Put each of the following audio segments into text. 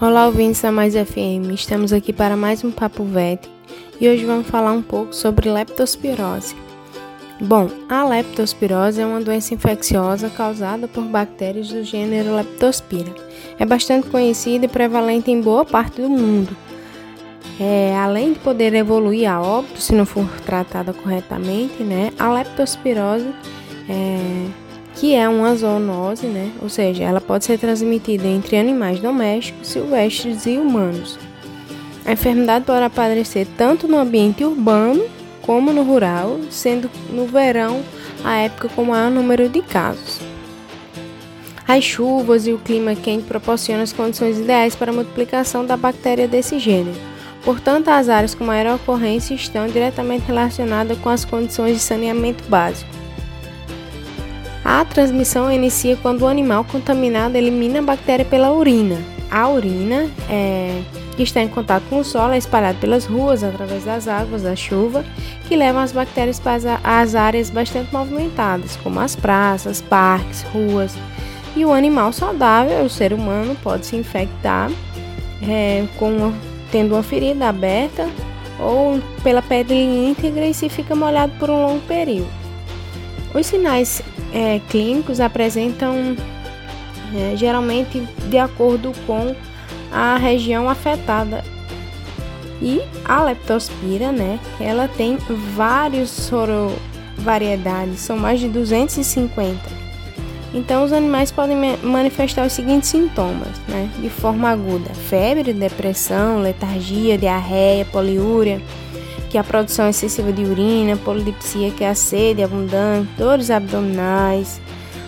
Olá, ouvintes da Mais FM. Estamos aqui para mais um Papo Vet e hoje vamos falar um pouco sobre leptospirose. Bom, a leptospirose é uma doença infecciosa causada por bactérias do gênero Leptospira. É bastante conhecida e prevalente em boa parte do mundo. É, além de poder evoluir a óbito se não for tratada corretamente, né, a leptospirose é, que é uma zoonose, né? ou seja, ela pode ser transmitida entre animais domésticos, silvestres e humanos. A enfermidade pode aparecer tanto no ambiente urbano como no rural, sendo no verão a época com maior número de casos. As chuvas e o clima quente proporcionam as condições ideais para a multiplicação da bactéria desse gênero. Portanto, as áreas com maior ocorrência estão diretamente relacionadas com as condições de saneamento básico. A transmissão inicia quando o animal contaminado elimina a bactéria pela urina. A urina, é, que está em contato com o solo, é espalhada pelas ruas através das águas da chuva, que levam as bactérias para as áreas bastante movimentadas, como as praças, parques, ruas. E o animal saudável, o ser humano, pode se infectar é, com, tendo uma ferida aberta ou pela pele íntegra e se fica molhado por um longo período. Os sinais é, clínicos apresentam é, geralmente de acordo com a região afetada. E a leptospira, né, ela tem vários sorovariedades, são mais de 250. Então, os animais podem manifestar os seguintes sintomas, né, de forma aguda: febre, depressão, letargia, diarreia, poliúria, que é a produção excessiva de urina, polidipsia, que é a sede abundante, dores abdominais,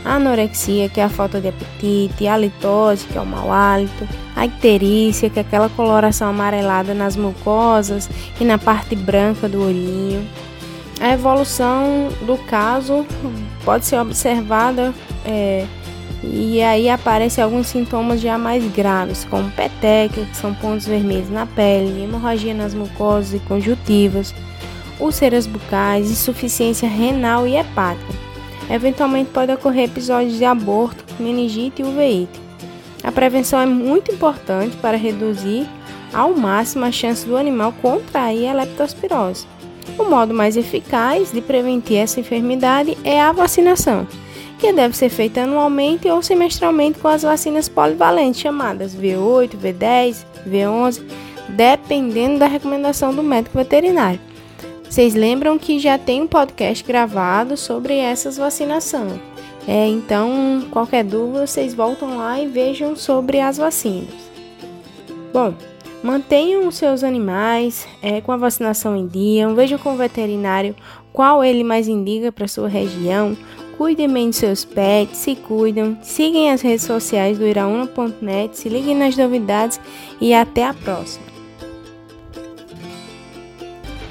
anorexia, que é a falta de apetite, a litose, que é o mau hálito, a icterícia, que é aquela coloração amarelada nas mucosas e na parte branca do olhinho. A evolução do caso pode ser observada é, e aí aparecem alguns sintomas já mais graves, como peteca, que são pontos vermelhos na pele, hemorragia nas mucosas e conjuntivas, úlceras bucais, insuficiência renal e hepática. Eventualmente pode ocorrer episódios de aborto, meningite e uveíte. A prevenção é muito importante para reduzir ao máximo a chance do animal contrair a leptospirose. O modo mais eficaz de prevenir essa enfermidade é a vacinação que deve ser feita anualmente ou semestralmente com as vacinas polivalentes chamadas V8, V10, V11, dependendo da recomendação do médico veterinário. Vocês lembram que já tem um podcast gravado sobre essas vacinações. É, então, qualquer dúvida, vocês voltam lá e vejam sobre as vacinas. Bom, mantenham os seus animais é, com a vacinação em dia, vejam com o veterinário qual ele mais indica para sua região, Cuidem bem de seus pets, se cuidam, sigam as redes sociais do iraúna.net, se liguem nas novidades e até a próxima.